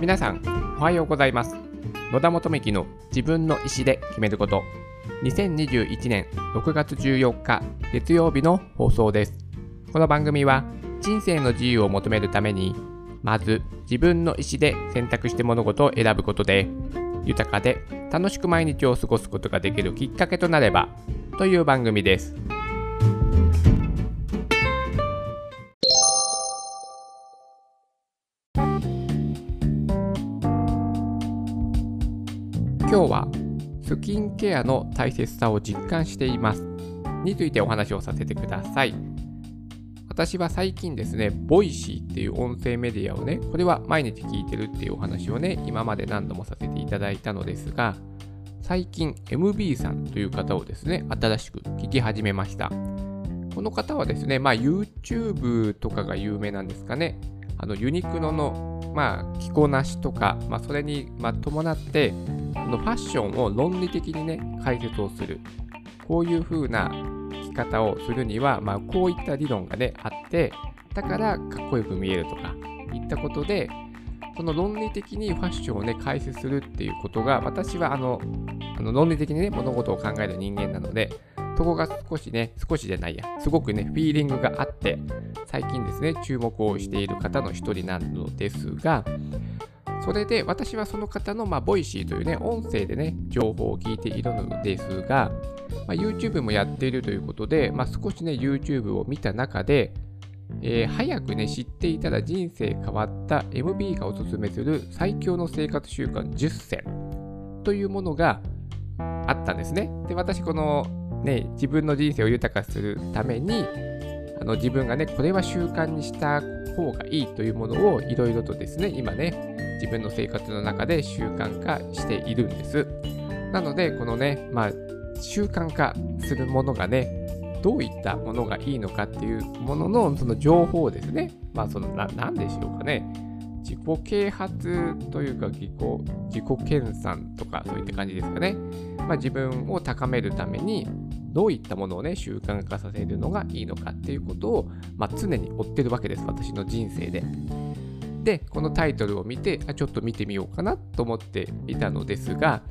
皆さんおはようございます。野田元幹の自分の意思で決めること。2021年6月14日月曜日の放送です。この番組は人生の自由を求めるためにまず自分の意思で選択して物事を選ぶことで豊かで楽しく毎日を過ごすことができるきっかけとなればという番組です。キンケアの大切さを実感していますについてお話をさせてください私は最近ですね、 Voicy っていう音声メディアをね、これは毎日聞いてるっていうお話をね、今まで何度もさせていただいたのですが、最近 MB さんという方をですね、新しく聞き始めました。この方はですね、まあ YouTube とかが有名なんですかね。あのユニクロの、まあ、着こなしとか、まあ、それに、ま、伴って、のファッションを論理的にね、解説をする。こういう風なき方をするには、まあ、こういった理論がね、あって、だからかっこよく見えるとか、いったことで、その論理的にファッションをね、解説するっていうことが、私はあの、あの論理的にね、物事を考える人間なので、そこが少しね、少しじゃないや、すごくね、フィーリングがあって、最近ですね、注目をしている方の一人なのですが、それで私はその方の、まあ、 Voicy というね、音声でね、情報を聞いているのですが、まあ、YouTube もやっているということで、まあ、少しね、YouTube を見た中で、えー、早くね、知っていたら人生変わった MB がおすすめする最強の生活習慣10選というものがあったんですね。で、私、このね、自分の人生を豊かするために、あの自分がね、これは習慣にした方がいいというものをいろいろとですね、今ね、自分の生活の中で習慣化しているんです。なので、このね、まあ、習慣化するものがね、どういったものがいいのかっていうもののその情報ですね、まあ、そのな、なんでしょうかね、自己啓発というか自己、自己研鑽とかそういった感じですかね。まあ、自分を高めるために、どういったものをね、習慣化させるのがいいのかっていうことを、まあ、常に追ってるわけです、私の人生で。で、このタイトルを見て、あちょっと見てみようかなと思っていたのですが、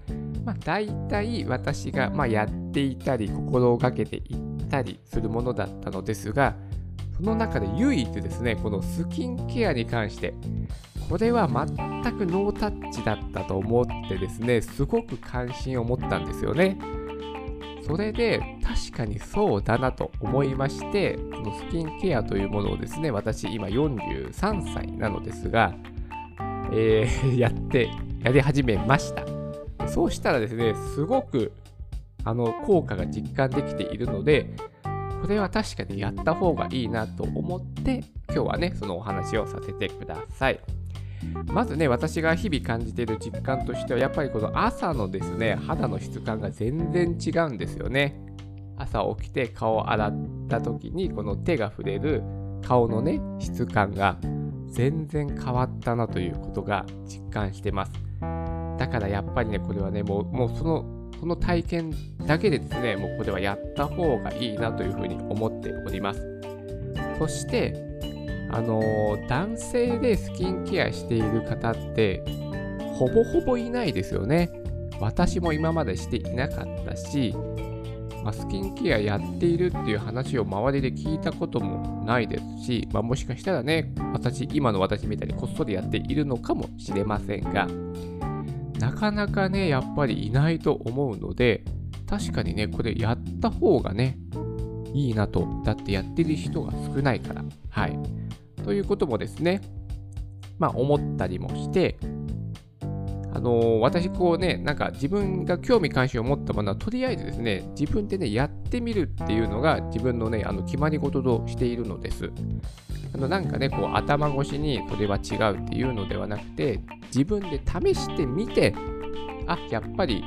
まあ、大体私が、ま、やっていたり、心がけていったりするものだったのですが、その中で唯一ですね、このスキンケアに関して、これは全くノータッチだったと思ってですね、すごく関心を持ったんですよね。それで確かにそうだなと思いまして、このスキンケアというものをですね、私今43歳なのですが、えー、やって、やり始めました。そうしたらですね、すごくあの効果が実感できているので、これは確かにやった方がいいなと思って、今日はね、そのお話をさせてください。まずね、私が日々感じている実感としては、やっぱりこの朝のですね、肌の質感が全然違うんですよね。朝起きて顔を洗った時に、この手が触れる顔のね、質感が全然変わったなということが実感してます。だからやっぱりね、これはね、もうもうその、その体験だけでですね、もうこれはやった方がいいなというふうに思っております。そして、あの男性でスキンケアしている方ってほぼほぼいないですよね。私も今までしていなかったし、まあ、スキンケアやっているっていう話を周りで聞いたこともないですし、まあ、もしかしたらね、私、今の私みたいにこっそりやっているのかもしれませんが、なかなかね、やっぱりいないと思うので、確かにね、これやった方がね、いいなと。だってやってる人が少ないから。はい。ということもですね、まあ思ったりもして、あのー、私こうね、なんか自分が興味関心を持ったものは、とりあえずですね、自分でね、やってみるっていうのが自分のね、あの決まり事としているのです。あのなんかね、こう頭越しにそれは違うっていうのではなくて、自分で試してみて、あ、やっぱり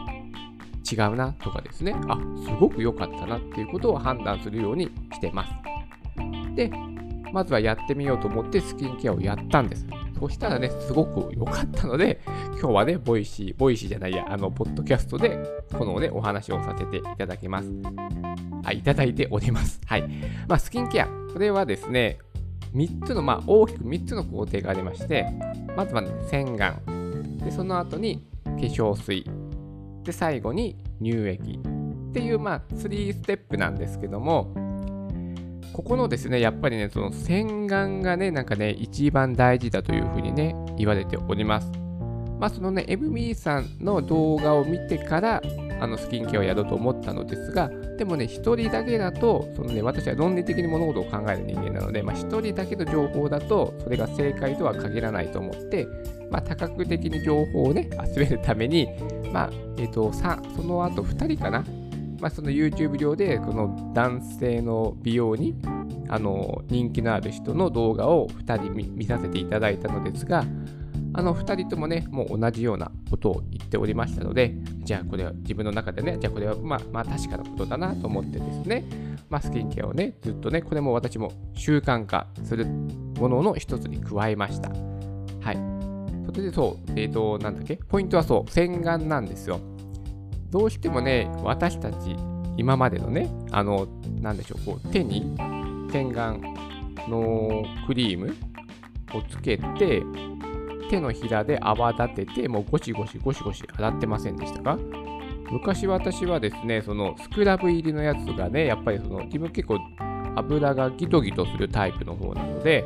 違うなとかですね、あ、すごく良かったなっていうことを判断するようにしてます。で、まずはやってみようと思ってスキンケアをやったんです。そしたらね、すごく良かったので、今日はね、 Voicy、Voicy じゃないや、あの、ポッドキャストで、このね、お話をさせていただきます。はい、いただいております。はい。まあ、スキンケア、これはですね、3つの、まあ、大きく3つの工程がありまして、まずは、ね、洗顔、でその後に化粧水で最後に乳液っていうまあ3ステップなんですけどもここのですねやっぱりねその洗顔がねなんかね一番大事だというふうにね言われております。まあそのね MB さんの動画を見てからあのスキンケアをやろうと思ったのですがでもね一人だけだとそのね私は論理的に物事を考える人間なのでまあ一人だけの情報だとそれが正解とは限らないと思ってまあ多角的に情報をね集めるためにまあえっ、ー、とさその後2人かなまあ、その YouTube 上でこの男性の美容にあの人気のある人の動画を2人見させていただいたのですがあの2人ともねもう同じようなことを言っておりましたのでじゃあこれは自分の中でねじゃあこれはまあまあ確かなことだなと思ってですね、まあ、スキンケアをねずっとねこれも私も習慣化するものの一つに加えました。はい。それでそうえっ、ー、となんだっけポイントはそう洗顔なんですよ。どうしてもね、私たち、今までのね、あの、なんでしょう、こう、手に洗顔のクリームをつけて、手のひらで泡立てて、もうゴシゴシゴシゴシ洗ってませんでしたか？昔私はですね、そのスクラブ入りのやつがね、やっぱりその自分結構油がギトギトするタイプの方なので、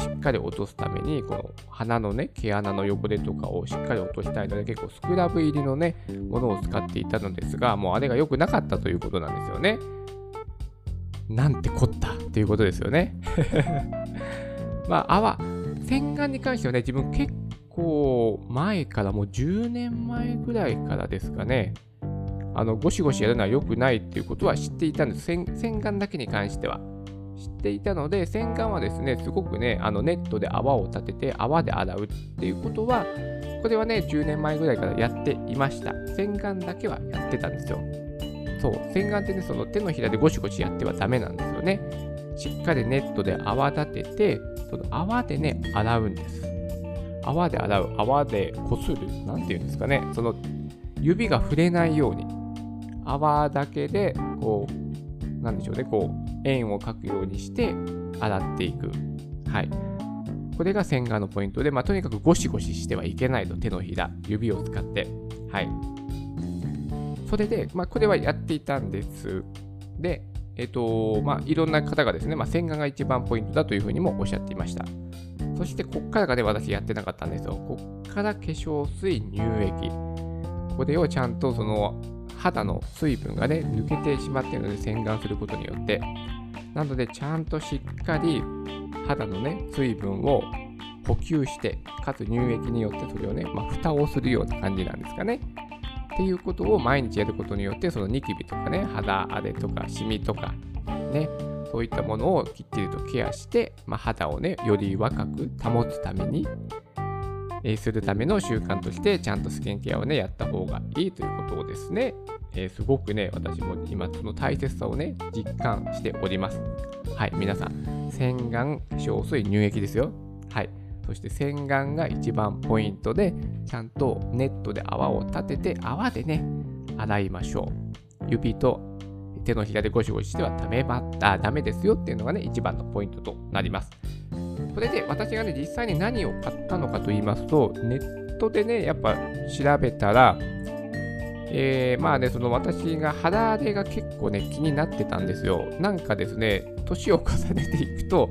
しっかり落とすために、この鼻のね、毛穴の汚れとかをしっかり落としたいので、結構スクラブ入りのね、ものを使っていたのですが、もうあれが良くなかったということなんですよね。なんてこったっていうことですよね。まあ、泡、洗顔に関してはね、自分結構前からもう10年前ぐらいからですかね、あのゴシゴシやるのは良くないっていうことは知っていたんです。洗顔だけに関しては。知っていたので、洗顔はですね、すごくね、あのネットで泡を立てて泡で洗うっていうことは、これはね、10年前ぐらいからやっていました。洗顔だけはやってたんですよ。そう、洗顔ってね、その手のひらでゴシゴシやってはダメなんですよね。しっかりネットで泡立てて、その泡でね、洗うんです。泡で洗う、泡でこする、なんていうんですかね、その指が触れないように、泡だけで、こう、なんでしょうね、こう、円を描くようにして洗っていく。はい。これが洗顔のポイントで、まあ、とにかくゴシゴシしてはいけないと、手のひら、指を使って。はい。それで、まあ、これはやっていたんです。で、えっ、と、まあ、いろんな方がですね、まあ、洗顔が一番ポイントだというふうにもおっしゃっていました。そして、こっからがね、私やってなかったんですよ。こっから化粧水、乳液。これをちゃんとその肌の水分がね、抜けてしまっているので洗顔することによって。なので、ちゃんとしっかり肌のね、水分を補給して、かつ乳液によってそれをね、まあ、蓋をするような感じなんですかね。っていうことを毎日やることによって、そのニキビとかね、肌荒れとかシミとか、ね、そういったものをきっちりとケアして、まあ、肌をね、より若く保つために、えー、するための習慣として、ちゃんとスキンケアをね、やった方がいいということをですね、えー、すごくね、私も今その大切さをね、実感しております。はい、皆さん、洗顔、化粧水、乳液ですよ。はい。そして洗顔が一番ポイントで、ちゃんとネットで泡を立てて、泡でね、洗いましょう。指と手のひらでゴシゴシしてはダメダメですよっていうのがね、一番のポイントとなります。それで私がね、実際に何を買ったのかと言いますと、ネットでね、やっぱ調べたら、えー、まあね、その私が肌荒れが結構ね、気になってたんですよ。なんかですね、年を重ねていくと、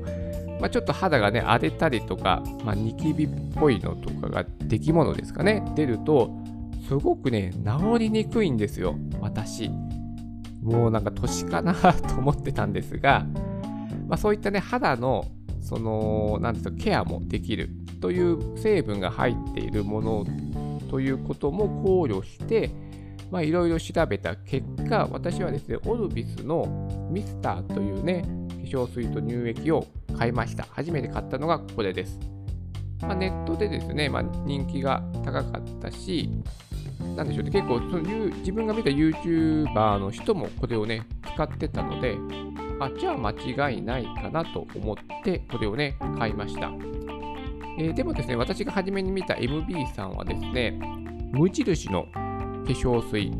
まあ、ちょっと肌がね、荒れたりとか、まあ、ニキビっぽいのとかが、出来物ですかね、出ると、すごくね、治りにくいんですよ、私。もうなんか年かなと思ってたんですが、まあ、そういったね、肌のその、なんですか、ケアもできるという成分が入っているものということも考慮して、いろいろ調べた結果、私はですね、オルビスのミスターというね、化粧水と乳液を買いました。初めて買ったのがこれです。まあ、ネットでですね、まあ、人気が高かったし、なんでしょうね、結構その自分が見た YouTuber の人もこれをね、使ってたので、あ、じゃあ間違いないかなと思って、これをね、買いました。えー、でもですね、私が初めに見た MB さんはですね、無印の化粧水、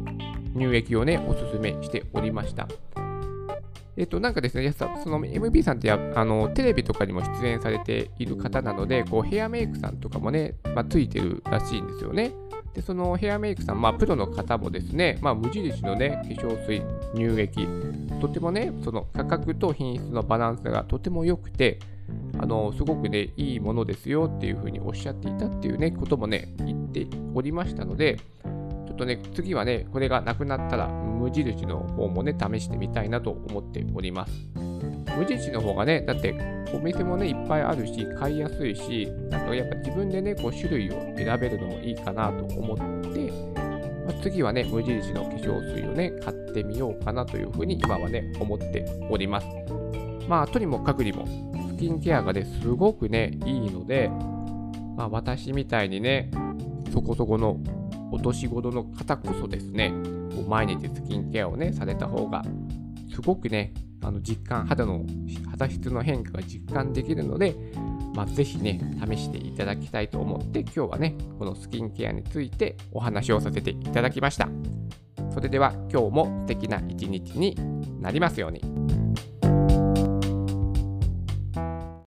乳液をね、おすすめしておりました。えっと、なんかですね、その MP さんってあのテレビとかにも出演されている方なので、こうヘアメイクさんとかもね、まあ、ついてるらしいんですよね。で、そのヘアメイクさん、まあ、プロの方もですね、まあ、無印のね、化粧水、乳液、とてもね、その価格と品質のバランスがとても良くて、あの、すごくね、いいものですよっていうふうにおっしゃっていたっていうね、こともね、言っておりましたので、ちょっとね、次はね、これがなくなったら、無印の方もね、試してみたいなと思っております。無印の方がね、だってお店もね、いっぱいあるし、買いやすいし、あとやっぱ自分でね、こう種類を選べるのもいいかなと思って、まあ、次はね、無印の化粧水をね、買ってみようかなというふうに今はね、思っております。まあ、とにもかくにも、スキンケアがね、すごくね、いいので、まあ、私みたいにね、そこそこのお年頃の方こそですね、毎日スキンケアをね、された方が、すごくね、あの実感、肌の、肌質の変化が実感できるので、まあ、ぜひね、試していただきたいと思って、今日はね、このスキンケアについてお話をさせていただきました。それでは今日も素敵な一日になりますように。